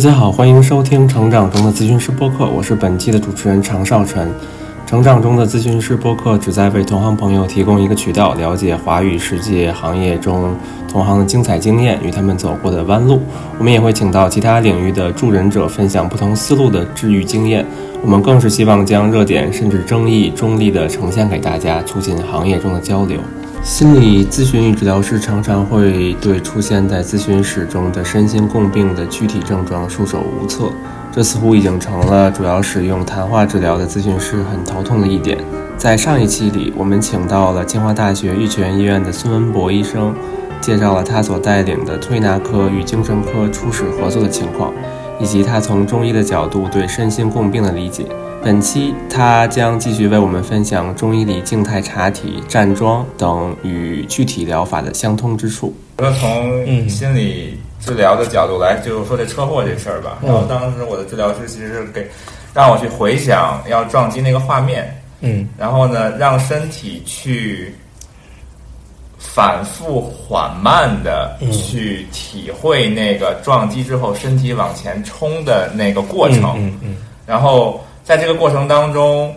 大家好，欢迎收听《成长中的咨询师播客》，我是本期的主持人常少晨。成长中的咨询师播客旨在为同行朋友提供一个渠道，了解华语世界行业中同行的精彩经验与他们走过的弯路。我们也会请到其他领域的助人者，分享不同思路的治愈经验。我们更是希望将热点甚至争议中立的呈现给大家，促进行业中的交流。心理咨询与治疗师常常会对出现在咨询室中的身心共病的躯体症状束手无策，这似乎已经成了主要使用谈话治疗的咨询师很头痛的一点。在上一期里，我们请到了清华大学玉泉医院的孙文博医生，介绍了他所带领的推拿科与精神科初始合作的情况，以及他从中医的角度对身心共病的理解。本期他将继续为我们分享中医里静态查体、站桩等与具体疗法的相通之处。那从心理治疗的角度来，就是说这车祸这事儿吧。然后当时我的治疗师其实是给让我去回想要撞击那个画面，嗯，然后呢让身体去反复缓慢的去体会那个撞击之后身体往前冲的那个过程，嗯嗯，然后。在这个过程当中，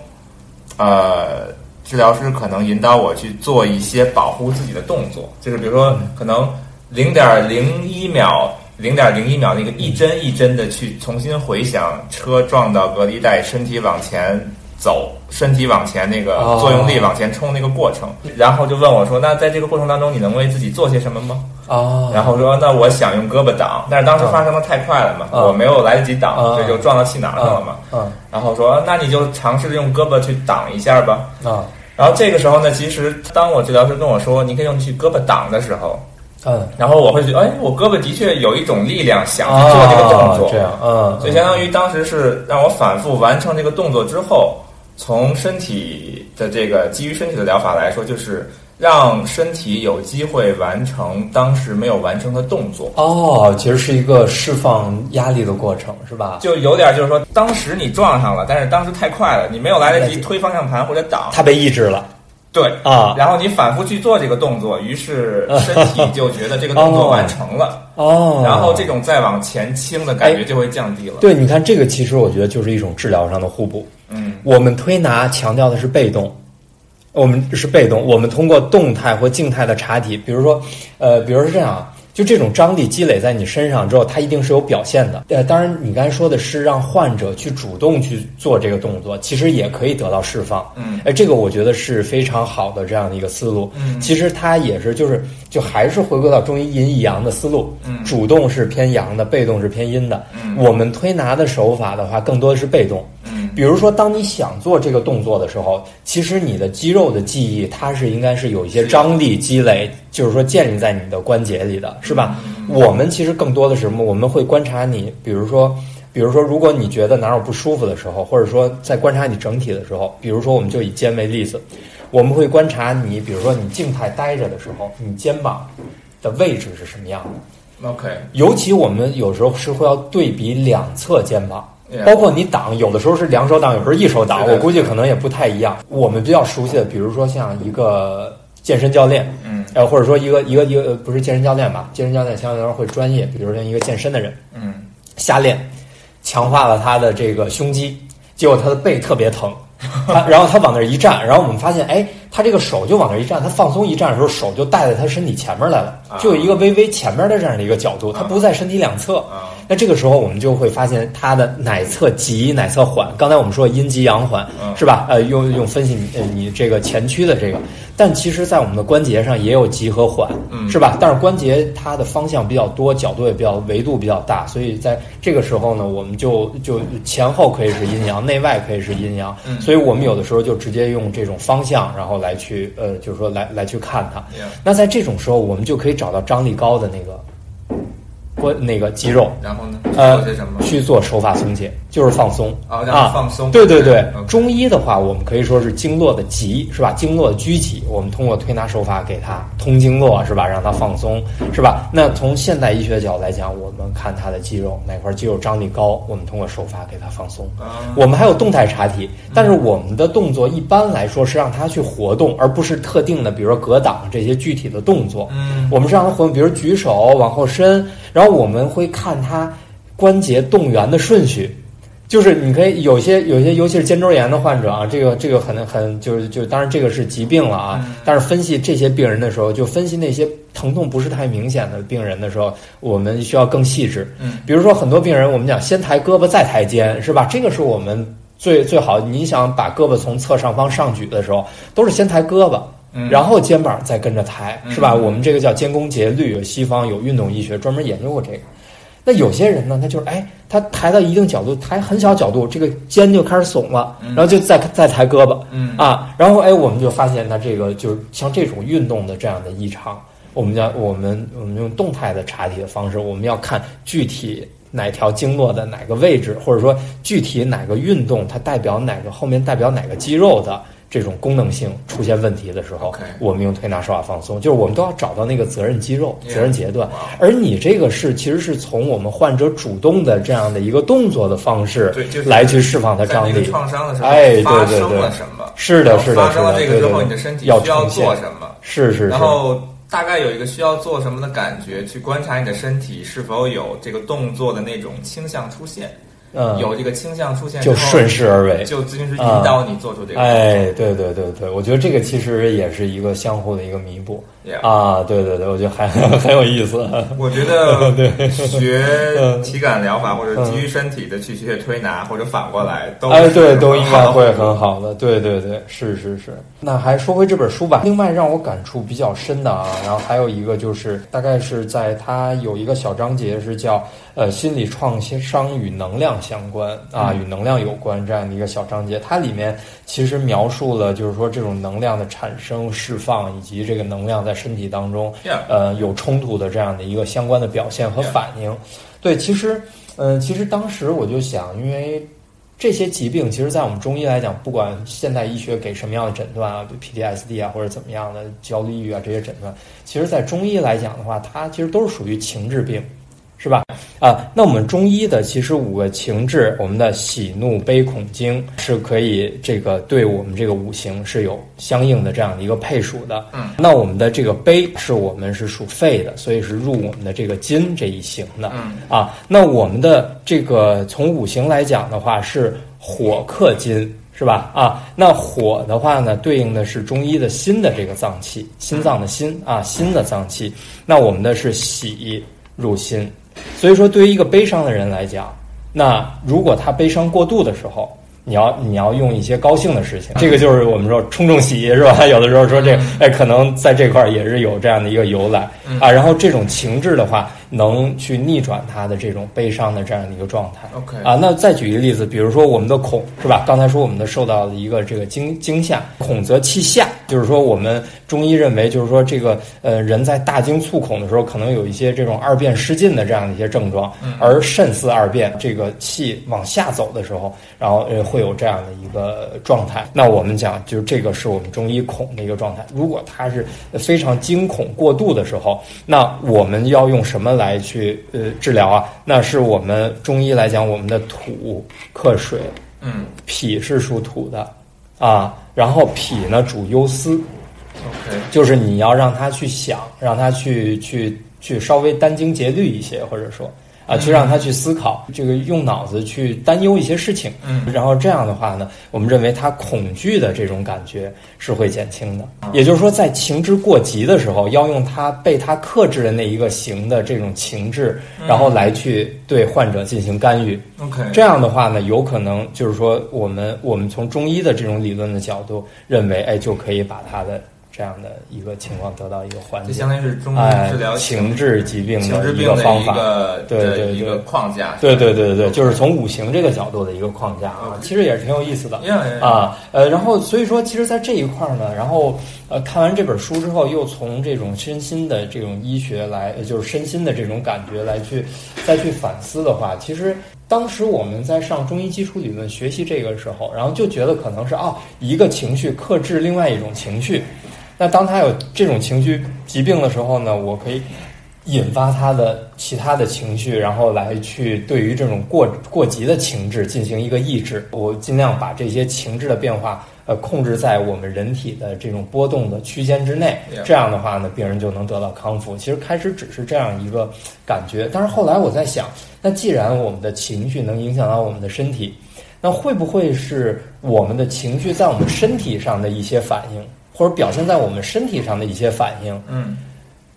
呃，治疗师可能引导我去做一些保护自己的动作，就是比如说，可能零点零一秒、零点零一秒那个一针一针的去重新回想车撞到隔离带，身体往前走，身体往前那个作用力往前冲那个过程，然后就问我说：“那在这个过程当中，你能为自己做些什么吗？”哦，然后说：“那我想用胳膊挡，但是当时发生的太快了嘛，我没有来得及挡，这就撞到气囊上了嘛。”嗯。然后说，那你就尝试着用胳膊去挡一下吧。啊，然后这个时候呢，其实当我治疗师跟我说你可以用去胳膊挡的时候，嗯，然后我会觉得，哎，我胳膊的确有一种力量想去做这个动作，这样，嗯，所以相当于当时是让我反复完成这个动作之后，从身体的这个基于身体的疗法来说，就是。让身体有机会完成当时没有完成的动作哦，其实是一个释放压力的过程，是吧？就有点就是说，当时你撞上了，但是当时太快了，你没有来得及推方向盘或者挡，它被抑制了。对啊，然后你反复去做这个动作，于是身体 就觉得这个动作完成了哦，然后这种再往前倾的感觉就会降低了。对，你看这个其实我觉得就是一种治疗上的互补。嗯，我们推拿强调的是被动。我们是被动，我们通过动态或静态的查体，比如说，呃，比如是这样啊，就这种张力积累在你身上之后，它一定是有表现的。呃，当然，你刚才说的是让患者去主动去做这个动作，其实也可以得到释放。嗯，哎，这个我觉得是非常好的这样的一个思路。嗯，其实它也是就是就还是回归到中医阴一阳的思路。嗯，主动是偏阳的，被动是偏阴的。嗯，我们推拿的手法的话，更多的是被动。比如说，当你想做这个动作的时候，其实你的肌肉的记忆，它是应该是有一些张力积累，就是说建立在你的关节里的，是吧？我们其实更多的是什么？我们会观察你，比如说，比如说，如果你觉得哪有不舒服的时候，或者说在观察你整体的时候，比如说，我们就以肩为例子，我们会观察你，比如说你静态待着的时候，你肩膀的位置是什么样的？OK，尤其我们有时候是会要对比两侧肩膀。包括你挡，有的时候是两手挡，有时候一手挡，我估计可能也不太一样。我们比较熟悉的，比如说像一个健身教练，嗯，呃，或者说一个一个一个不是健身教练吧，健身教练相对来说会专业，比如像一个健身的人，嗯，瞎练，强化了他的这个胸肌，结果他的背特别疼，他然后他往那一站，然后我们发现，哎，他这个手就往那一站，他放松一站的时候，手就带在他身体前面来了，就有一个微微前面的这样的一个角度，他不在身体两侧。那这个时候我们就会发现他的哪侧急哪侧缓。刚才我们说阴急阳缓，是吧？呃，用用分析你你这个前驱的这个，但其实，在我们的关节上也有急和缓，是吧？但是关节它的方向比较多，角度也比较维度比较大，所以在这个时候呢，我们就就前后可以是阴阳，内外可以是阴阳，所以我们有的时候就直接用这种方向，然后来去呃，就是说来来去看它。那在这种时候，我们就可以找到张力高的那个。关那个肌肉，然后呢？呃？去做手法松解，就是放松啊，放松。对对对，中医的话，我们可以说是经络的急，是吧？经络的拘急，我们通过推拿手法给它通经络，是吧？让它放松，是吧？那从现代医学角度来讲，我们看它的肌肉哪块肌肉张力高，我们通过手法给它放松。我们还有动态查体，但是我们的动作一般来说是让它去活动，而不是特定的，比如说格挡这些具体的动作。嗯，我们是让它活动，比如举手往后伸。然后我们会看他关节动员的顺序。就是你可以有些有些，尤其是肩周炎的患者啊，这个这个很很就是就当然这个是疾病了啊。但是分析这些病人的时候，就分析那些疼痛不是太明显的病人的时候，我们需要更细致。嗯，比如说很多病人，我们讲先抬胳膊再抬肩，是吧？这个是我们最最好。你想把胳膊从侧上方上举的时候，都是先抬胳膊，然后肩膀再跟着抬，是吧？我们这个叫肩弓节律，西方有运动医学专门研究过这个。那有些人呢，他就是哎，他抬到一定角度，抬很小角度，这个肩就开始耸了，然后就再再抬胳膊，嗯啊，然后哎，我们就发现他这个就是像这种运动的这样的异常，我们叫我们我们用动态的查体的方式，我们要看具体哪条经络的哪个位置，或者说具体哪个运动它代表哪个后面代表哪个肌肉的。这种功能性出现问题的时候，我们用推拿手法放松，就是我们都要找到那个责任肌肉、责任节段。而你这个是其实是从我们患者主动的这样的一个动作的方式，来去释放它张力。创伤的时候，哎，对对对，什么？是的，是的，发生了这个之后，你的身体需要做什么？是是是。然后大概有一个需要做什么的感觉，去观察你的身体是否有这个动作的那种倾向出现。嗯，有这个倾向出现，就顺势而为，就咨询师引导你做出这个。哎，对对对对，我觉得这个其实也是一个相互的一个弥补。啊，对对对，我觉得还 很有意思。我觉得 学体感疗法或者基于身体的去学推拿，或者反过来都哎，对，都应该会很好的。对对对，是是是。那还说回这本书吧。另外让我感触比较深的啊，然后还有一个就是，大概是在它有一个小章节是叫呃心理创伤与能量相关啊，与能量有关这样的一个小章节。它里面其实描述了就是说这种能量的产生、释放以及这个能量在。身体当中，呃，有冲突的这样的一个相关的表现和反应，对，其实，嗯，其实当时我就想，因为这些疾病，其实，在我们中医来讲，不管现代医学给什么样的诊断啊，PTSD 啊，或者怎么样的焦虑抑郁啊这些诊断，其实，在中医来讲的话，它其实都是属于情志病。是吧？啊，那我们中医的其实五个情志，我们的喜怒悲恐惊是可以这个对我们这个五行是有相应的这样的一个配属的。嗯，那我们的这个悲是我们是属肺的，所以是入我们的这个金这一行的。嗯，啊，那我们的这个从五行来讲的话是火克金，是吧？啊，那火的话呢，对应的是中医的心的这个脏器，心脏的心啊，心的脏器。那我们的是喜入心。所以说，对于一个悲伤的人来讲，那如果他悲伤过度的时候，你要你要用一些高兴的事情，这个就是我们说冲冲喜是吧？有的时候说这哎，可能在这块儿也是有这样的一个由来啊。然后这种情志的话。能去逆转他的这种悲伤的这样的一个状态。OK 啊，那再举一个例子，比如说我们的恐是吧？刚才说我们的受到了一个这个惊惊吓，恐则气下，就是说我们中医认为，就是说这个呃人在大惊促恐的时候，可能有一些这种二便失禁的这样的一些症状，而肾似二便，这个气往下走的时候，然后呃会有这样的一个状态。那我们讲，就是这个是我们中医恐的一个状态。如果他是非常惊恐过度的时候，那我们要用什么来？来去呃治疗啊，那是我们中医来讲，我们的土克水，嗯，脾是属土的啊，然后脾呢主忧思，OK，就是你要让他去想，让他去去去稍微殚精竭虑一些，或者说。啊，去让他去思考，这个用脑子去担忧一些事情，嗯，然后这样的话呢，我们认为他恐惧的这种感觉是会减轻的。也就是说，在情志过急的时候，要用他被他克制的那一个型的这种情志，然后来去对患者进行干预。OK，这样的话呢，有可能就是说，我们我们从中医的这种理论的角度认为，哎，就可以把他的。这样的一个情况得到一个缓解，就相当于是中医治疗情志疾病的一个方法，对对对，一个框架，对对对对，就是从五行这个角度的一个框架啊，其实也是挺有意思的。啊。呃，然后所以说，其实，在这一块呢，然后呃，看完这本书之后，又从这种身心的这种医学来，就是身心的这种感觉来去再去反思的话，其实当时我们在上中医基础理论学习这个时候，然后就觉得可能是哦，一个情绪克制另外一种情绪。那当他有这种情绪疾病的时候呢，我可以引发他的其他的情绪，然后来去对于这种过过急的情志进行一个抑制。我尽量把这些情志的变化，呃，控制在我们人体的这种波动的区间之内。这样的话呢，病人就能得到康复。其实开始只是这样一个感觉，但是后来我在想，那既然我们的情绪能影响到我们的身体，那会不会是我们的情绪在我们身体上的一些反应，或者表现在我们身体上的一些反应？嗯，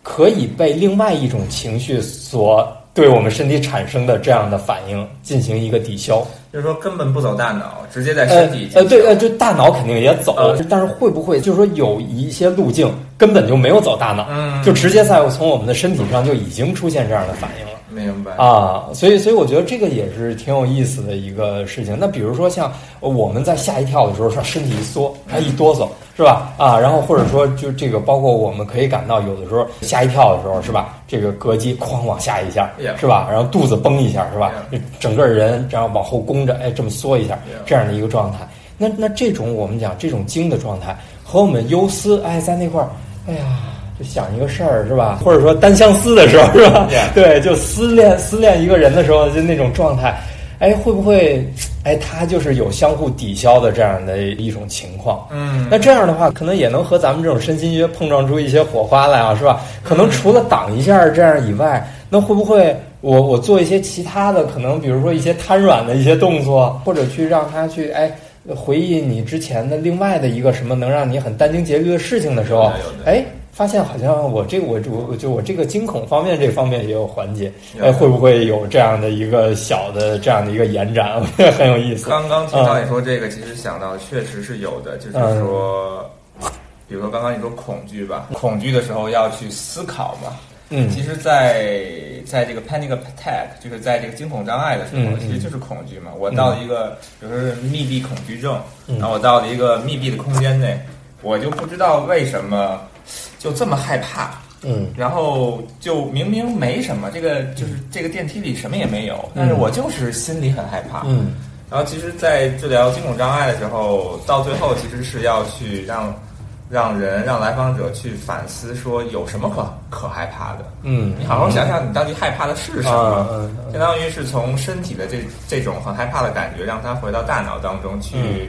可以被另外一种情绪所对我们身体产生的这样的反应进行一个抵消。就是说根本不走大脑，直接在呃身体呃，对呃，就大脑肯定也走，呃但是会不会就是说有一些路径根本就没有走大脑，嗯就直接在从我们的身体上就已经出现这样的反应了。明白啊，所以所以我觉得这个也是挺有意思的一个事情。那比如说像我们在吓一跳的时候，上身体一缩，它一哆嗦，是吧？啊，然后或者说就这个，包括我们可以感到有的时候吓一跳的时候，是吧？这个膈肌哐往下一下是吧？然后肚子绷一下，是吧？整个人然后往后弓着，哎，这么缩一下这样的一个状态。那那这种我们讲这种惊的状态和我们忧思，哎，在那块儿，哎呀。就想一个事儿是吧？或者说单相思的时候是吧对，就思恋思恋一个人的时候，就那种状态，哎，会不会，哎，他就是有相互抵消的这样的一种情况？嗯，那这样的话，可能也能和咱们这种身心约碰撞出一些火花来啊，是吧？可能除了挡一下这样以外，那会不会我我做一些其他的，可能比如说一些瘫软的一些动作，或者去让他去哎回忆你之前的另外的一个什么能让你很殚精竭虑的事情的时候哎。发现好像我这个我我就我这个惊恐方面这方面也有缓解，哎，会不会有这样的一个小的这样的一个延展？我觉得很有意思。刚刚听到你说这个，其实想到确实是有的，就是说，比如说刚刚你说恐惧吧，恐惧的时候要去思考嘛。嗯其实在，在这个 panic attack，就是在这个惊恐障碍的时候，其实就是恐惧嘛。我到了一个，比如说是密闭恐惧症，嗯然后我到了一个密闭的空间内，我就不知道为什么就这么害怕。嗯然后就明明没什么，这个就是这个电梯里什么也没有，但是我就是心里很害怕。嗯然后其实，在治疗惊恐障碍的时候，到最后其实是要去让让人让来访者去反思，说有什么可可害怕的。嗯，你好好想想，你到底害怕的是什啊么？嗯嗯相当于是从身体的这这种很害怕的感觉，让他回到大脑当中去，嗯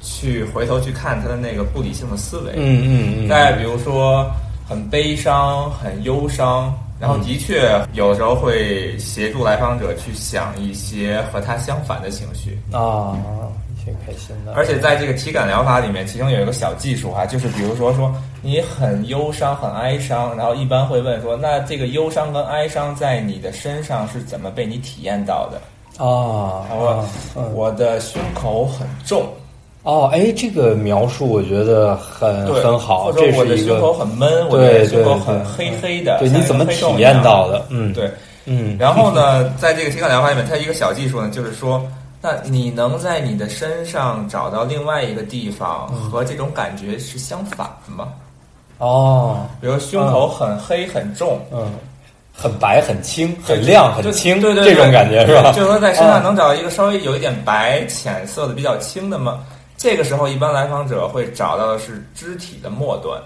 去回头去看他的那个不理性的思维。嗯嗯嗯，再比如说很悲伤、很忧伤，然后的确有时候会协助来访者去想一些和他相反的情绪。啊，挺开心的。而且在这个体感疗法里面，其中有一个小技术哈、就是比如说说你很忧伤、很哀伤，然后一般会问说，那这个忧伤跟哀伤在你的身上是怎么被你体验到的？啊，我我的胸口很重，哦，哎，这个描述我觉得很对，很好，或者我的这是一个胸口很闷，我的胸口很黑黑的，对，你怎么体验到的？嗯，，对，嗯，然后呢，在这个体感疗法里面，它一个小技术呢，就是说，那你能在你的身上找到另外一个地方嗯和这种感觉是相反的吗？哦，比如胸口很黑很重，嗯，很白很轻，很亮很清，对对对，这种感觉是吧？就是说在身上嗯能找到一个稍微有一点白浅色的比较轻的吗？这个时候，一般来访者会找到的是肢体的末端，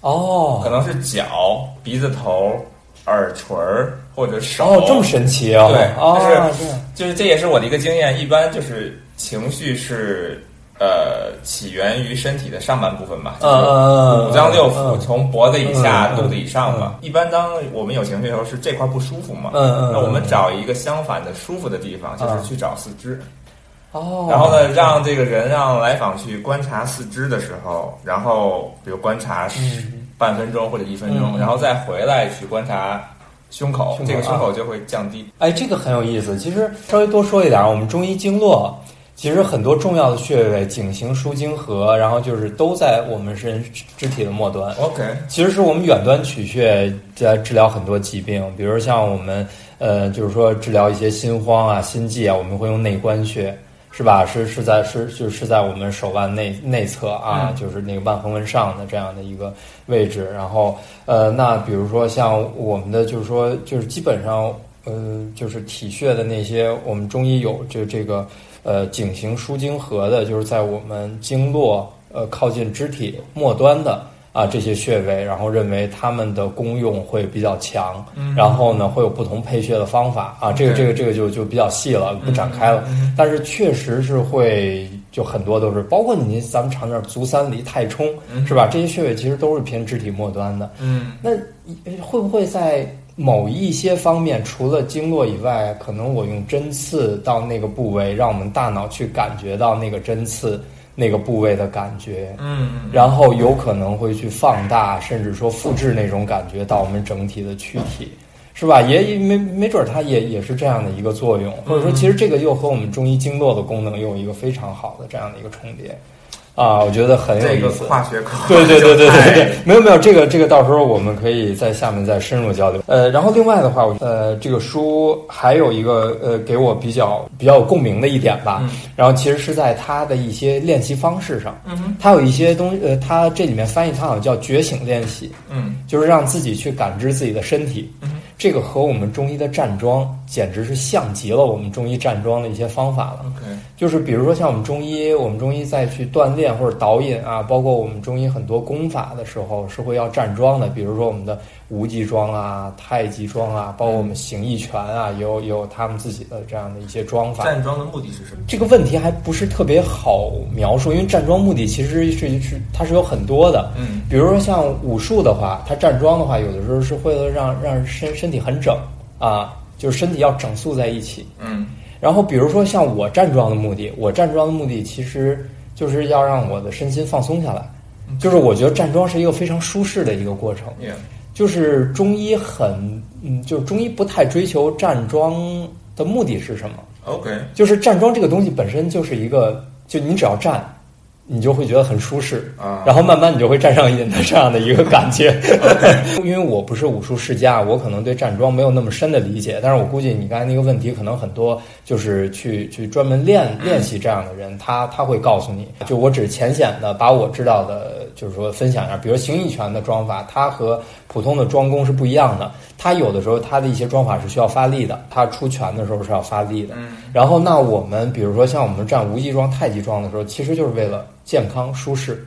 哦，可能是脚、鼻子头、耳垂儿或者手。哦，这么神奇啊！对哦，但这样就是这也是我的一个经验，一般就是情绪是呃起源于身体的上半部分吧，就是五脏六腑嗯从脖子以下、肚子以上嘛。一般当我们有情绪的时候，是这块不舒服嘛，嗯嗯那我们嗯找一个相反的舒服的地方，就是嗯去找四肢。哦，然后呢，让这个人让来访去观察四肢的时候，然后比如观察十嗯半分钟或者一分钟，嗯然后再回来去观察胸口，胸口这个胸啊口就会降低。哎，这个很有意思。其实稍微多说一点，我们中医经络其实很多重要的穴位，颈行、枢经、合，然后就是都在我们身肢体的末端。OK，其实是我们远端取穴在治疗很多疾病，比如像我们呃，就是说治疗一些心慌啊、心悸啊，我们会用内关穴，是吧？是是在是就是在我们手腕内内侧啊，嗯就是那个腕横纹上的这样的一个位置。然后呃，那比如说像我们的就是说就是基本上呃，就是体穴的那些，我们中医有这这个呃颈行、舒经、合的，就是在我们经络呃靠近肢体末端的。啊这些穴位，然后认为它们的功用会比较强，嗯然后呢会有不同配穴的方法啊，这个这个这个就就比较细了，不展开了。嗯但是确实是会，就很多都是，包括你咱们常见足三里、太冲，是吧？这些穴位其实都是偏肢体末端的。嗯那会不会在某一些方面，除了经络以外，可能我用针刺到那个部位，让我们大脑去感觉到那个针刺那个部位的感觉，嗯然后有可能会去放大，甚至说复制那种感觉到我们整体的躯体。是吧？也也没没准儿它也也是这样的一个作用，或者说，其实这个又和我们中医经络的功能又有一个非常好的这样的一个重叠，啊，我觉得很有这个意思。跨学科，对对对对对对，没有没有，这个这个到时候我们可以在下面再深入交流。呃，然后另外的话，我呃，这个书还有一个呃，给我比较比较有共鸣的一点吧。嗯然后其实是在它的一些练习方式上，嗯哼它有一些东西，呃，它这里面翻译它好像叫觉醒练习，嗯就是让自己去感知自己的身体。嗯这个和我们中医的站桩简直是像极了我们中医站桩的一些方法了。就是比如说像我们中医，我们中医在去锻炼或者导引啊，包括我们中医很多功法的时候是会要站桩的，比如说我们的无极桩啊、太极桩啊，包括我们形意拳啊，也有也有他们自己的这样的一些桩法。站桩的目的是什么？这个问题还不是特别好描述，因为站桩目的其实是是它是有很多的。嗯比如说像武术的话，它站桩的话，有的时候是为了让让身身体很整啊，就是身体要整肃在一起。嗯然后比如说像我站桩的目的，我站桩的目的其实就是要让我的身心放松下来，就是我觉得站桩是一个非常舒适的一个过程。，Yeah，就是中医很，嗯，就是中医不太追求站桩的目的是什么？OK，就是站桩这个东西本身就是一个，就你只要站，你就会觉得很舒适啊然后慢慢你就会站上瘾的这样的一个感觉。因为我不是武术世家，我可能对站桩没有那么深的理解，但是我估计你刚才那个问题，可能很多就是去去专门练练习这样的人，他他会告诉你，就我只是浅显的把我知道的，就是说分享一下，比如形意拳的桩法，它和普通的桩功是不一样的，它有的时候它的一些桩法是需要发力的，它出拳的时候是要发力的。嗯然后，那我们比如说像我们站无极桩、太极桩的时候，其实就是为了健康舒适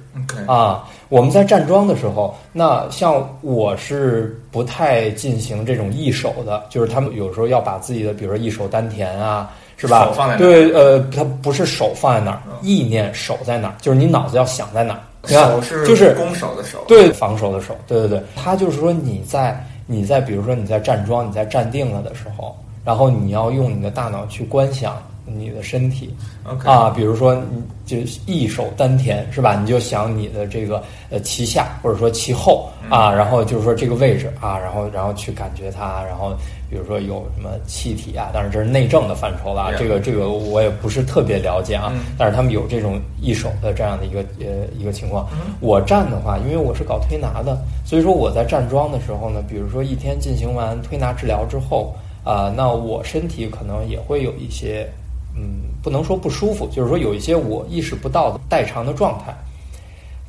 啊。我们在站桩的时候，那像我是不太进行这种一手的，就是他们有时候要把自己的，比如说一手丹田啊，是吧？手放在哪对，呃，它不是手放在哪意念手在哪儿，就是你脑子要想在哪儿。你看手是就是攻守的手，对防守的手，对对对，他就是说你在你在比如说你在站桩，你在站定了的时候，然后你要用你的大脑去观想你的身体，OK，啊，比如说你就一手丹田是吧？你就想你的这个呃脐下或者说脐后啊，然后就是说这个位置啊，然后然后去感觉它，然后比如说有什么气体啊，当然这是内政的范畴了啊，这个这个我也不是特别了解啊，嗯但是他们有这种一手的这样的一个呃一个情况。嗯我站的话，因为我是搞推拿的，所以说我在站桩的时候呢，比如说一天进行完推拿治疗之后，啊、那我身体可能也会有一些，嗯，不能说不舒服，就是说有一些我意识不到的代偿的状态。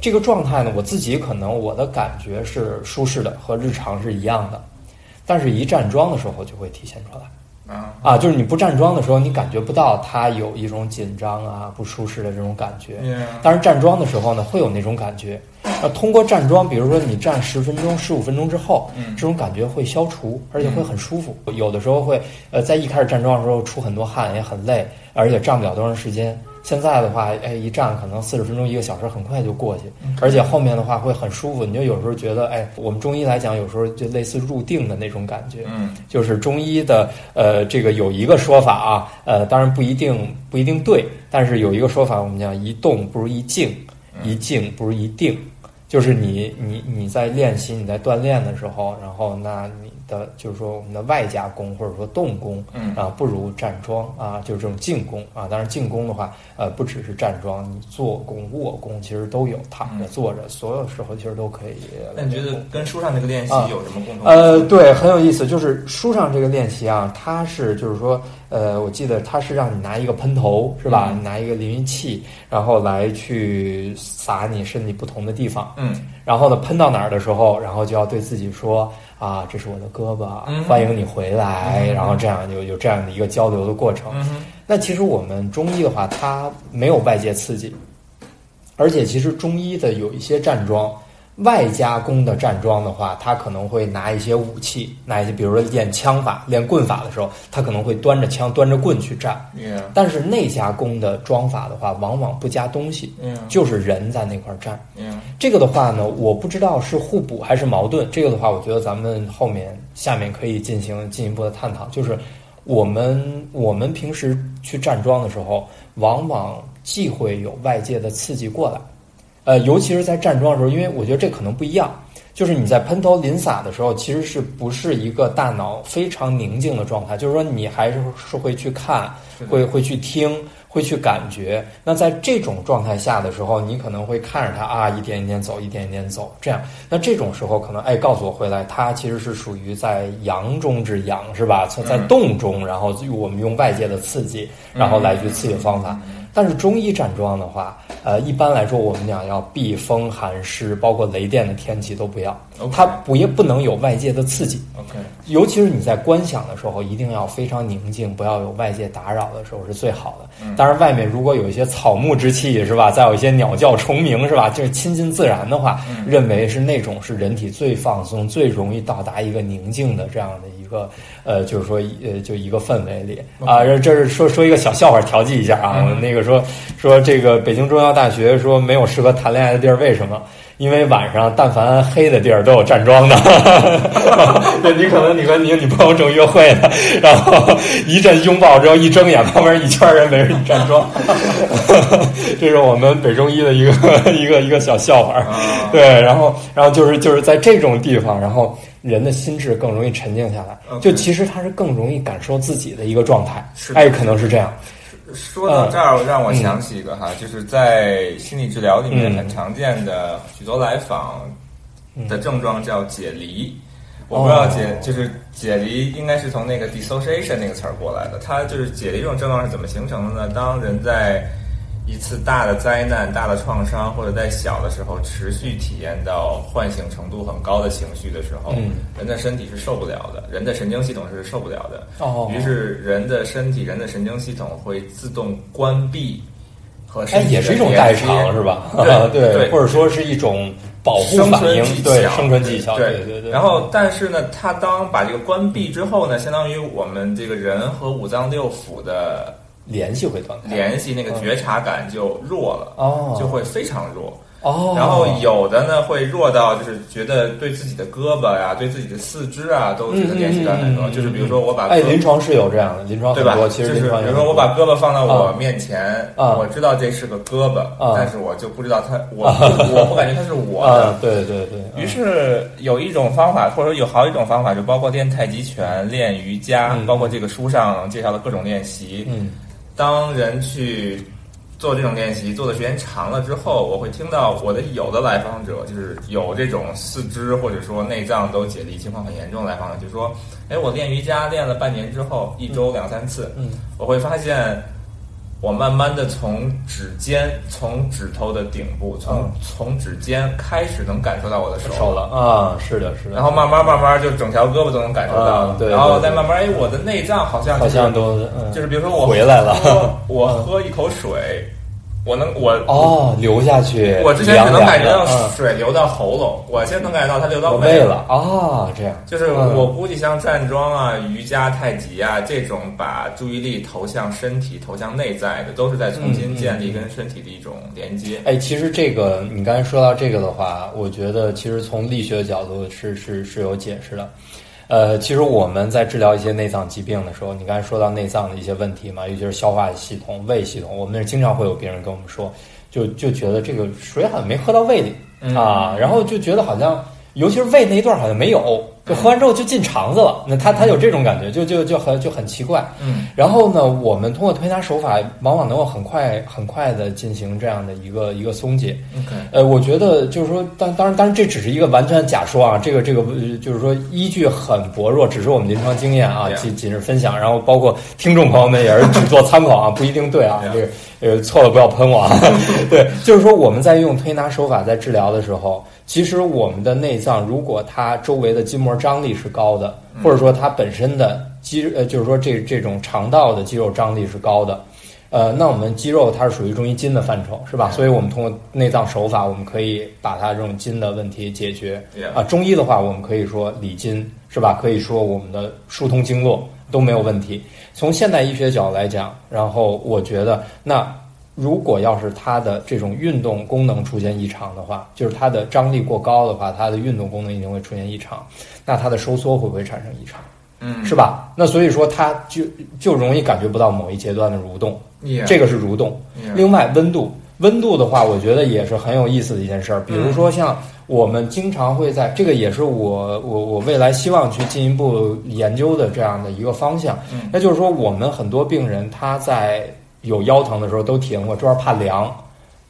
这个状态呢，我自己可能我的感觉是舒适的，和日常是一样的，但是一站桩的时候就会体现出来。啊，啊，就是你不站桩的时候，你感觉不到它有一种紧张啊、不舒适的这种感觉。但是站桩的时候呢，会有那种感觉。那通过站桩，比如说你站十分钟、十五分钟之后，嗯这种感觉会消除，而且会很舒服。有的时候会，呃，在一开始站桩的时候出很多汗，也很累，而且站不了多长时间。现在的话，哎，一站可能四十分钟、一个小时，很快就过去，而且后面的话会很舒服。你就有时候觉得，哎，我们中医来讲，有时候就类似入定的那种感觉。嗯就是中医的呃，这个有一个说法啊，呃，当然不一定不一定对，但是有一个说法，我们讲一动不如一静，一静不如一定，就是你你你在练习你在锻炼的时候，然后那你的就是说我们的外加工或者说动工嗯啊，不如站桩啊，就是这种进攻啊。当然进攻的话，呃，不只是站桩，你坐功、卧功其实都有，躺着、嗯坐着，所有时候其实都可以。那你觉得跟书上这个练习啊有什么共同？呃，对，很有意思。就是书上这个练习啊，它是就是说，呃，我记得它是让你拿一个喷头，是吧？嗯拿一个淋浴器，然后来去撒你身体不同的地方。嗯然后呢，喷到哪儿的时候，然后就要对自己说啊，这是我的胳膊，嗯欢迎你回来。嗯然后这样有有这样的一个交流的过程。嗯那其实我们中医的话，它没有外界刺激，而且其实中医的有一些站桩，外加工的站桩的话，他可能会拿一些武器，拿一些，比如说练枪法、练棍法的时候，他可能会端着枪、端着棍去站。但是内加工的桩法的话，往往不加东西就是人在那块儿站。这个的话呢，我不知道是互补还是矛盾。这个的话，我觉得咱们后面下面可以进行进一步的探讨。就是我们我们平时去站桩的时候，往往既会有外界的刺激过来，呃，尤其是在站桩的时候，因为我觉得这可能不一样。就是你在喷头淋洒的时候，其实是不是一个大脑非常宁静的状态？就是说，你还是是会去看，会会去听，会去感觉。那在这种状态下的时候，你可能会看着它啊，一点一点走，一点一点走，这样。那这种时候可能哎，告诉我回来，它其实是属于在阳中之阳，是吧？在在嗯动中，然后我们用外界的刺激，然后来去刺激方法。但是中医站桩的话，呃，一般来说我们讲要避风寒湿，包括雷电的天气都不要它不也不能有外界的刺激。OK，尤其是你在观想的时候，一定要非常宁静，不要有外界打扰的时候是最好的。嗯当然，外面如果有一些草木之气，是吧？再有一些鸟叫虫鸣，是吧？就是亲近自然的话，嗯认为是那种是人体最放松、最容易到达一个宁静的这样的一个呃，就是说呃，就一个氛围里啊。这这是说说一个小笑话调剂一下啊。嗯我那个说说这个北京中央大学说没有适合谈恋爱的地儿，为什么？因为晚上但凡黑的地儿都有站桩的，对你可能你和你女朋友正约会呢，然后一阵拥抱之后一睁眼，旁边一圈人围着你站桩，这是我们北中医的一个一个一个小笑话。啊对，然后然后就是就是在这种地方，然后人的心智更容易沉静下来就其实他是更容易感受自己的一个状态哎，可能是这样。说到这儿，让我想起一个哈，就是在心理治疗里面嗯很常见的许多来访的症状叫解离。我哦不知道解就是解离应该是从那个 dissociation 那个词儿过来的。它就是解离这种症状是怎么形成的呢？当人在一次大的灾难、大的创伤，或者在小的时候持续体验到唤醒程度很高的情绪的时候，嗯人的身体是受不了的，人的神经系统是受不了的。哦于是人的身体、人的神经系统会自动关闭和也是一种代偿是吧？对对或者说是一种保护生反应，对巧生存技巧，对对对对。然后，但是呢，它当把这个关闭之后呢，相当于我们这个人和五脏六腑的联系会断开。联系，那个觉察感就弱了，哦，就会非常弱。哦，然后有的呢会弱到就是觉得对自己的胳膊呀、对自己的四肢啊都觉得联系感很弱。嗯嗯嗯嗯就是比如说我把哎，临床是有这样的，临床对吧？就是比如说我把胳膊放到我啊面前，啊我知道这是个胳膊，啊但是我就不知道它，我我不感觉它是我的。啊，对对对，于是有一种方法，或者说有好几种方法，就包括练太极拳、练瑜伽，嗯包括这个书上介绍的各种练习。嗯当人去做这种练习，做的时间长了之后，我会听到我的有的来访者，就是有这种四肢或者说内脏都解离情况很严重的来访者，就说：“哎，我练瑜伽练了半年之后，一周两三次，嗯我会发现。”我慢慢的从指尖，从指头的顶部，从、嗯。从指尖开始能感受到我的手手了。啊，是的，是的。然后慢慢慢慢就整条胳膊都能感受到了，啊对然后再慢慢哎，我的内脏好像、就是、好像都嗯。就是比如说我回来了。我喝一口水，我能我哦流下去，我之前只能感觉到水流到喉咙，我现在能感觉到它流到嗯胃胃了。啊，这样就是嗯我估计像站桩啊、瑜伽、太极啊这种把注意力投向身体、投向内在的，都是在重新建立跟身体的一种连接。哎，其实这个你刚才说到这个的话，我觉得其实从力学的角度是是是有解释的。呃，其实我们在治疗一些内脏疾病的时候，你刚才说到内脏的一些问题嘛，尤其是消化系统、胃系统，我们那经常会有病人跟我们说，就就觉得这个水好像没喝到胃里、嗯。啊，然后就觉得好像，尤其是胃那一段好像没有，就喝完之后就进肠子了，那他他有这种感觉，就就就很就很奇怪。嗯然后呢，我们通过推拿手法，往往能够很快很快的进行这样的一个一个松解。，OK，呃，我觉得就是说，当当然当然这只是一个完全假说啊，这个这个呃就是说依据很薄弱，只是我们临床经验啊，仅仅是分享，然后包括听众朋友们也是只做参考啊，不一定对啊.这个呃错了不要喷我啊。对，就是说我们在用推拿手法在治疗的时候，其实我们的内脏如果它周围的筋膜张力是高的，或者说它本身的肌呃就是说这这种肠道的肌肉张力是高的。呃，那我们肌肉它是属于中医筋的范畴，是吧？所以我们通过内脏手法，我们可以把它这种筋的问题解决。啊，中医的话，我们可以说理筋，是吧？可以说我们的疏通经络都没有问题。从现代医学角度来讲，然后我觉得，那如果要是它的这种运动功能出现异常的话，就是它的张力过高的话，它的运动功能一定会出现异常，那它的收缩会不会产生异常？嗯，是吧？那所以说，它就就容易感觉不到某一阶段的蠕动，Yeah 这个是蠕动。Yeah 另外，温度，温度的话，我觉得也是很有意思的一件事儿。比如说，像我们经常会在这个，也是我我我未来希望去进一步研究的这样的一个方向。嗯那就是说，我们很多病人他在有腰疼的时候都体验过，这边怕凉，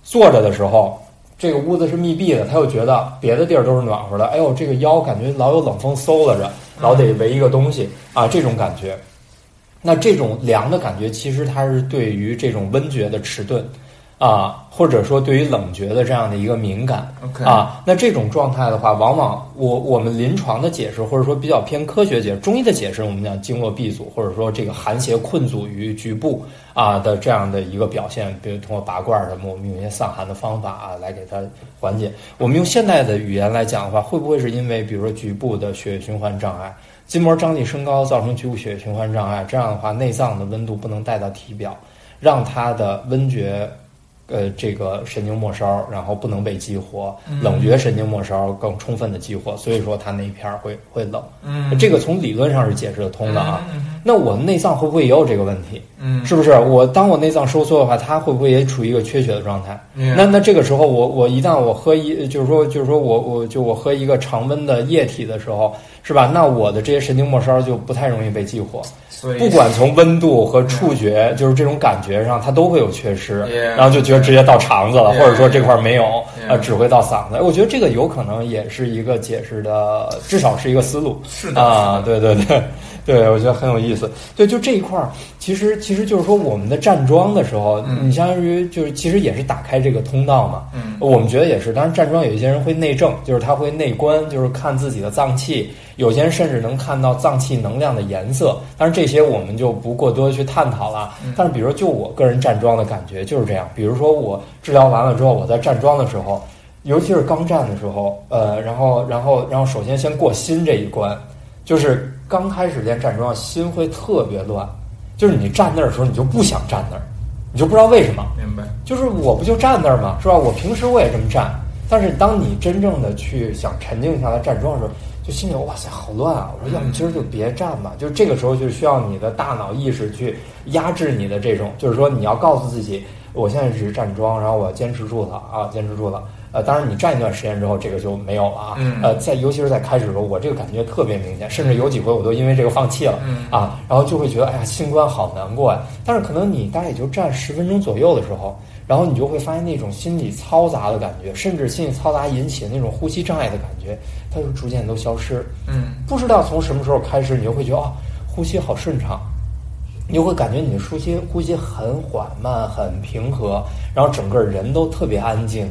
坐着的时候。这个屋子是密闭的，他又觉得别的地儿都是暖和的，哎呦，这个腰感觉老有冷风嗖了着，老得围一个东西啊，这种感觉。那这种凉的感觉，其实它是对于这种温觉的迟钝，啊，或者说对于冷觉的这样的一个敏感啊。那这种状态的话，往往我我们临床的解释，或者说比较偏科学解释，中医的解释，我们讲经络闭阻，或者说这个寒邪困阻于局部啊的这样的一个表现，比如通过拔罐儿什么，我们用一些散寒的方法啊来给它缓解。我们用现代的语言来讲的话，会不会是因为比如说局部的血液循环障碍？筋膜张力升高造成局部血液循环障碍，这样的话，内脏的温度不能带到体表，让它的温觉，呃，这个神经末梢，然后不能被激活，冷觉神经末梢更充分的激活，所以说它那一片儿会会冷。嗯这个从理论上是解释得通的啊。嗯那我内脏会不会也有这个问题？嗯是不是？我当我内脏收缩的话，它会不会也处于一个缺血的状态？嗯那那这个时候我，我一旦我喝一，就是说就是说我我就我喝一个常温的液体的时候，是吧？那我的这些神经末梢就不太容易被激活，所以不管从温度和触觉，就是这种感觉上，它都会有缺失然后就觉得直接到肠子了或者说这块儿没有呃，只会到嗓子。我觉得这个有可能也是一个解释的，至少是一个思路。是的。啊，对对对，对我觉得很有意思。对，就这一块儿，其实其实就是说我们的站桩的时候，嗯你相当于就是其实也是打开这个通道嘛。嗯我们觉得也是，当然站桩有一些人会内证，就是他会内观，就是看自己的脏器，有些人甚至能看到脏器能量的颜色。但是这些我们就不过多去探讨了。嗯但是比如说就我个人站桩的感觉就是这样，比如说我治疗完了之后，我在站桩的时候。尤其是刚站的时候，呃，然后，然后，然后，首先先过心这一关，就是刚开始练站桩，心会特别乱，就是你站那儿的时候，你就不想站那儿，你就不知道为什么，明白就是我不就站那儿吗？是吧？我平时我也这么站，但是当你真正的去想沉静下来站桩的时候，就心里哇塞好乱啊！我说要不今儿就别站吧，就是这个时候就需要你的大脑意识去压制你的这种，就是说你要告诉自己，我现在只是站桩，然后我要坚持住了啊，坚持住了。呃，当然你站一段时间之后，这个就没有了啊。嗯呃，在尤其是在开始的时候，我这个感觉特别明显，甚至有几回我都因为这个放弃了。嗯啊，然后就会觉得哎呀，新冠好难过呀。但是可能你大概也就站十分钟左右的时候，然后你就会发现那种心理嘈杂的感觉，甚至心理嘈杂引起的那种呼吸障碍的感觉，它就逐渐都消失。嗯不知道从什么时候开始，你就会觉得啊、呼吸好顺畅，你就会感觉你的呼吸呼吸很缓慢、很平和，然后整个人都特别安静。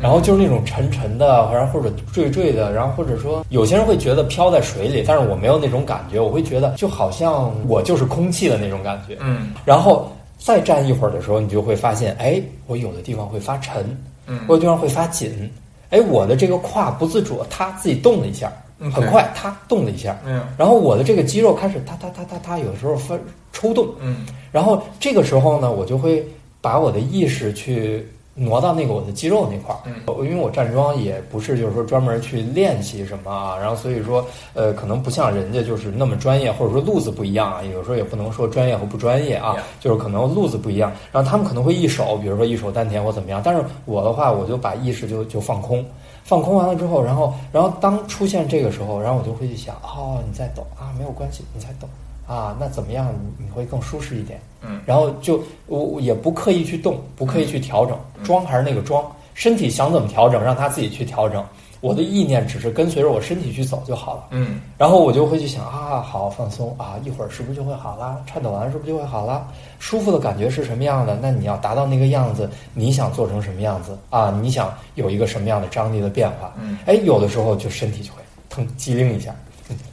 然后就是那种沉沉的，然后或者坠坠的，然后或者说有些人会觉得飘在水里，但是我没有那种感觉，我会觉得就好像我就是空气的那种感觉。嗯。然后再站一会儿的时候，你就会发现，哎，我有的地方会发沉，嗯。我有的地方会发紧，哎，我的这个胯不自主，它自己动了一下，OK。很快它动了一下，嗯。然后我的这个肌肉开始哒哒哒哒哒，有时候发抽动，嗯。然后这个时候呢，我就会把我的意识去挪到那个我的肌肉那块儿。嗯因为我站桩也不是就是说专门去练习什么啊，然后所以说呃可能不像人家就是那么专业，或者说路子不一样啊，有时候也不能说专业和不专业啊就是可能路子不一样，然后他们可能会一手，比如说一手丹田或怎么样，但是我的话我就把意识就就放空。放空完了之后，然后，然后当出现这个时候，然后我就会去想，哦，你在抖啊，没有关系，你在抖啊，那怎么样？你你会更舒适一点。嗯然后就我我也不刻意去动，不刻意去调整，装还是那个装，身体想怎么调整，让他自己去调整。我的意念只是跟随着我身体去走就好了。嗯然后我就会去想啊，好放松啊，一会儿是不是就会好啦？颤抖完是不是就会好啦？舒服的感觉是什么样的？那你要达到那个样子，你想做成什么样子啊？你想有一个什么样的张力的变化？嗯哎，有的时候就身体就会腾机灵一下，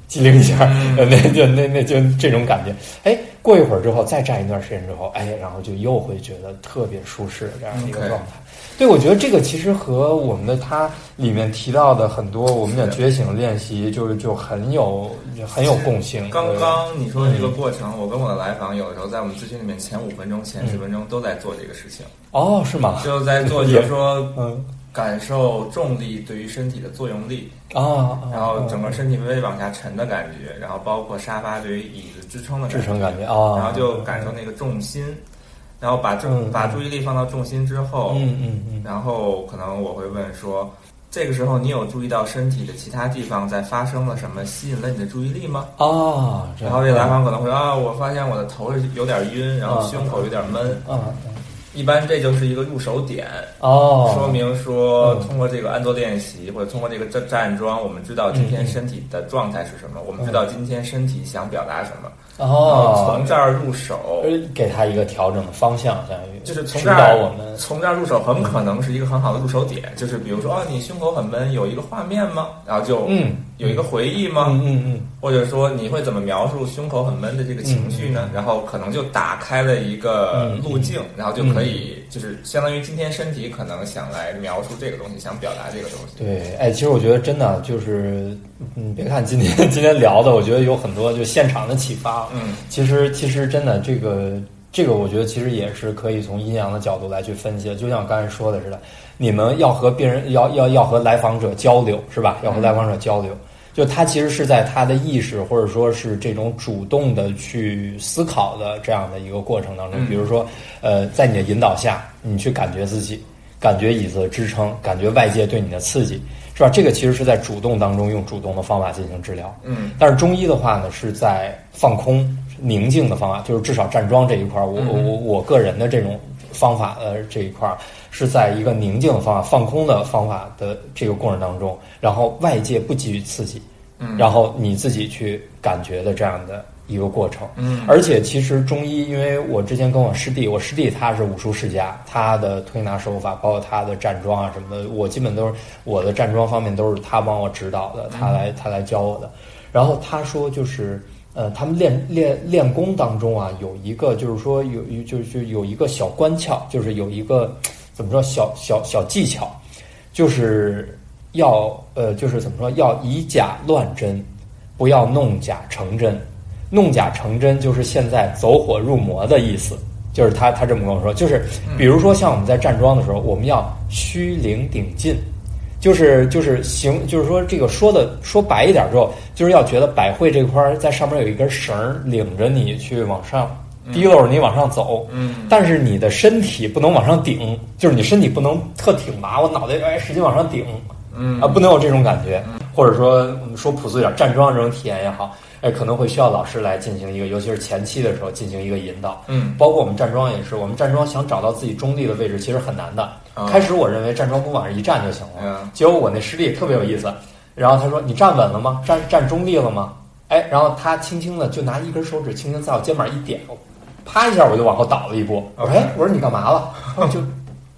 机灵一下，呃 那就那那就这种感觉。哎，过一会儿之后，再站一段时间之后，哎，然后就又会觉得特别舒适这样的一个状态。对，我觉得这个其实和我们的它里面提到的很多我们讲觉醒练习，就是就很有很有共性。刚刚你说的这个过程，我跟我的来访有的时候在我们咨询里面前五分钟、前十分钟都在做这个事情，哦，是吗？就在做，就是说嗯感受重力对于身体的作用力，啊，啊然后整个身体微微往下沉的感觉，然后包括沙发对于椅子支撑的支撑感觉啊，然后就感受那个重心，然后把重嗯把注意力放到重心之后，嗯嗯嗯。然后可能我会问说，这个时候你有注意到身体的其他地方在发生了什么，吸引了你的注意力吗？啊，这样然后这来访可能会啊，我发现我的头是有点晕，然后胸口有点闷，啊一般这就是一个入手点，哦，说明说嗯通过这个安坐练习或者通过这个站站桩，我们知道今天身体的状态是什么，我们知道今天身体想表达什么，哦，从这儿入手，呃给他一个调整的方向，相当于就是从这儿我们从这儿入手，很可能是一个很好的入手点。就是比如说，哦，你胸口很闷，有一个画面吗？然后就嗯有一个回忆吗？嗯嗯嗯或者说你会怎么描述胸口很闷的这个情绪呢？然后可能就打开了一个嗯路径，然后就可以就是相当于今天身体可能想来描述这个东西，想表达这个东西。对，哎，其实我觉得真的就是，嗯，别看今天 今天聊的，我觉得有很多就现场的启发。嗯，其实其实真的这个这个，我觉得其实也是可以从阴阳的角度来去分析的。就像我刚才说的似的，你们要和病人要要要和来访者交流，是吧？要和来访者交流。就他其实是在他的意识或者说是这种主动的去思考的这样的一个过程当中，嗯比如说，呃，在你的引导下，你去感觉自己，感觉椅子的支撑，感觉外界对你的刺激，是吧？这个其实是在主动当中用主动的方法进行治疗。嗯但是中医的话呢，是在放空、宁静的方法，就是至少站桩这一块儿，我我我个人的这种方法呃这一块儿，是在一个宁静的方法、放空的方法的这个过程当中，然后外界不给予刺激，嗯，然后你自己去感觉的这样的一个过程。嗯而且其实中医，因为我之前跟我师弟，我师弟他是武术世家，他的推拿手法，包括他的站桩啊什么的，我基本都是我的站桩方面都是他帮我指导的，他来他来教我的。然后他说就是。呃，他们练练练功当中啊，有一个就是说有有就就有一个小关窍，就是有一个怎么说小小小技巧，就是要呃就是怎么说要以假乱真，不要弄假成真。弄假成真就是现在走火入魔的意思，就是他他这么跟我说，就是比如说像我们在站桩的时候，我们要虚灵顶劲，就是就是行，就是说这个说的说白一点之后，就是要觉得百会这块儿在上面有一根绳儿领着你去往上提溜着你往上走，嗯。但是你的身体不能往上顶，就是你身体不能特挺拔，我脑袋哎使劲往上顶，嗯。啊，不能有这种感觉，或者说说朴素一点，站桩这种体验也好，哎，可能会需要老师来进行一个，尤其是前期的时候进行一个引导。嗯包括我们站桩也是，我们站桩想找到自己中立的位置，其实很难的。啊开始我认为站桩不往上一站就行了，嗯结果我那师弟特别有意思，然后他说：“你站稳了吗？站站中立了吗？”哎，然后他轻轻的就拿一根手指轻轻在我肩膀一点，啪一下我就往后倒了一步。我说：“哎，我说你干嘛了？”就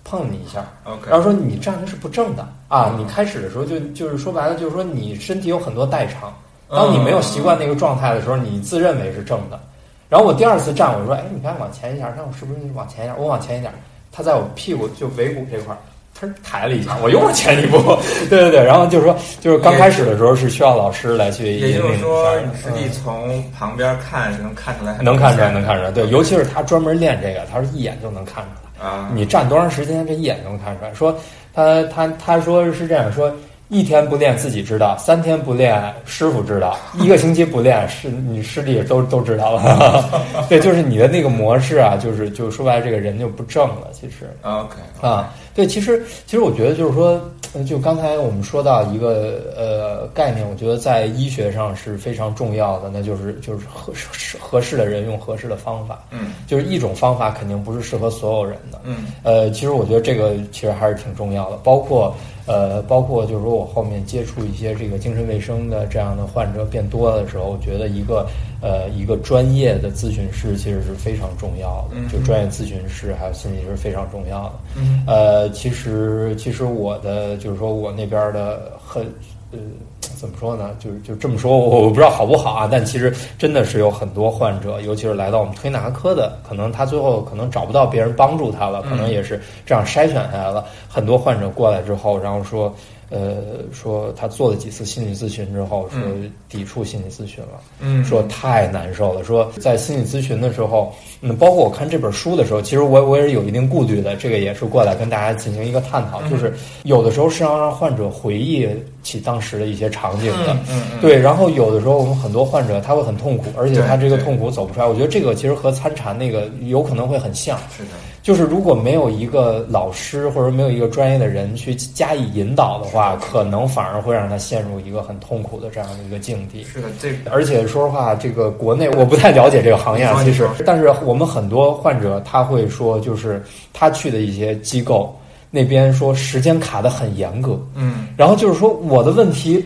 碰你一下，，OK，然后说你站的是不正的啊！你开始的时候就就是说白了，就是说你身体有很多代偿。当你没有习惯那个状态的时候，你自认为是正的。然后我第二次站，我说：“哎，你看往前一下，看我是不是往前一点？我往前一点。”他在我屁股就尾骨这块儿，他抬了一下，我又往前一步。对对对，然后就是说，就是刚开始的时候是需要老师来去也就是说下，你实际从旁边看是能看出来能看出来，能看出来。对，尤其是他专门练这个，他说一眼就能看出来。啊，你站多长时间，这一眼就能看出来。说他他他说是这样说，一天不练自己知道，三天不练师傅知道，一个星期不练师你师弟都都知道了。对，就是你的那个模式啊，就是就说白了，这个人就不正了。其实 OK 啊，对，其实其实我觉得就是说，呃就刚才我们说到一个呃概念，我觉得在医学上是非常重要的，那就是就是合适合适的人用合适的方法。嗯就是一种方法肯定不是适合所有人的。嗯呃，其实我觉得这个其实还是挺重要的，包括呃，包括就是说我后面接触一些这个精神卫生的这样的患者变多的时候，我觉得一个呃一个专业的咨询师其实是非常重要的，嗯就专业咨询师还有心理师非常重要的。嗯呃，其实其实我的就是说我那边的很呃怎么说呢？就是就这么说，我我不知道好不好啊。但其实真的是有很多患者，尤其是来到我们推拿科的，可能他最后可能找不到别人帮助他了，可能也是这样筛选下来了。很多患者过来之后，然后说。呃，说他做了几次心理咨询之后，说抵触心理咨询了，嗯，说太难受了。说在心理咨询的时候，嗯，包括我看这本书的时候，其实我我也是有一定顾虑的。这个也是过来跟大家进行一个探讨，就是有的时候是要让患者回忆起当时的一些场景的，嗯嗯，对。然后有的时候我们很多患者他会很痛苦，而且他这个痛苦走不出来。我觉得这个其实和参禅那个有可能会很像。是的，就是如果没有一个老师或者没有一个专业的人去加以引导的话，可能反而会让他陷入一个很痛苦的这样的一个境地。是的，这而且说实话，这个国内我不太了解这个行业啊，其实，但是我们很多患者他会说，就是他去的一些机构那边说时间卡得很严格，嗯，然后就是说我的问题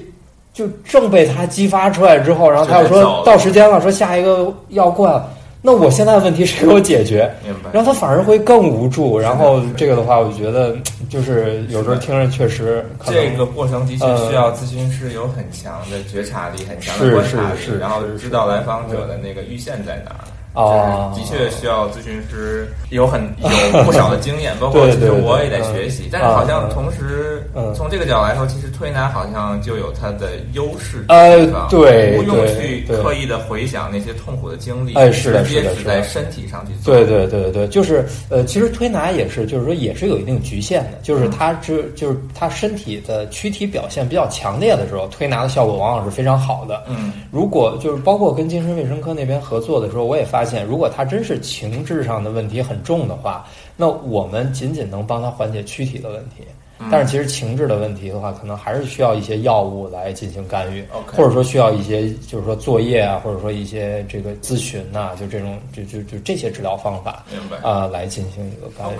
就正被他激发出来之后，然后他又说到时间了，说下一个要过来了，那我现在的问题谁给我解决？明白。然后他反而会更无助。然后这个的话，我觉得就是有时候听着确实这个过程的确呃需要咨询师有很强的觉察力、很强的观察力然后知道来访者的那个阈限在哪儿。啊，就是的确需要咨询师有很 有不少的经验，包括其实我也在嗯学习。但是好像嗯同时嗯。从这个角度来说，其实推拿好像就有它的优势呃对不用去刻意的回想那些痛苦的经历，哎是的是的是在身体上去做。对对对对对，就是呃，其实推拿也是，就是说也是有一定局限的，就是它只就是它身体的躯体表现比较强烈的时候，推拿的效果往往是非常好的。嗯，如果就是包括跟精神卫生科那边合作的时候，我也发现，如果他真是情志上的问题很重的话，那我们仅仅能帮他缓解躯体的问题。嗯但是其实情志的问题的话，可能还是需要一些药物来进行干预或者说需要一些就是说作业啊，或者说一些这个咨询呐、就这种就就就这些治疗方法明白。啊、来进行一个干预。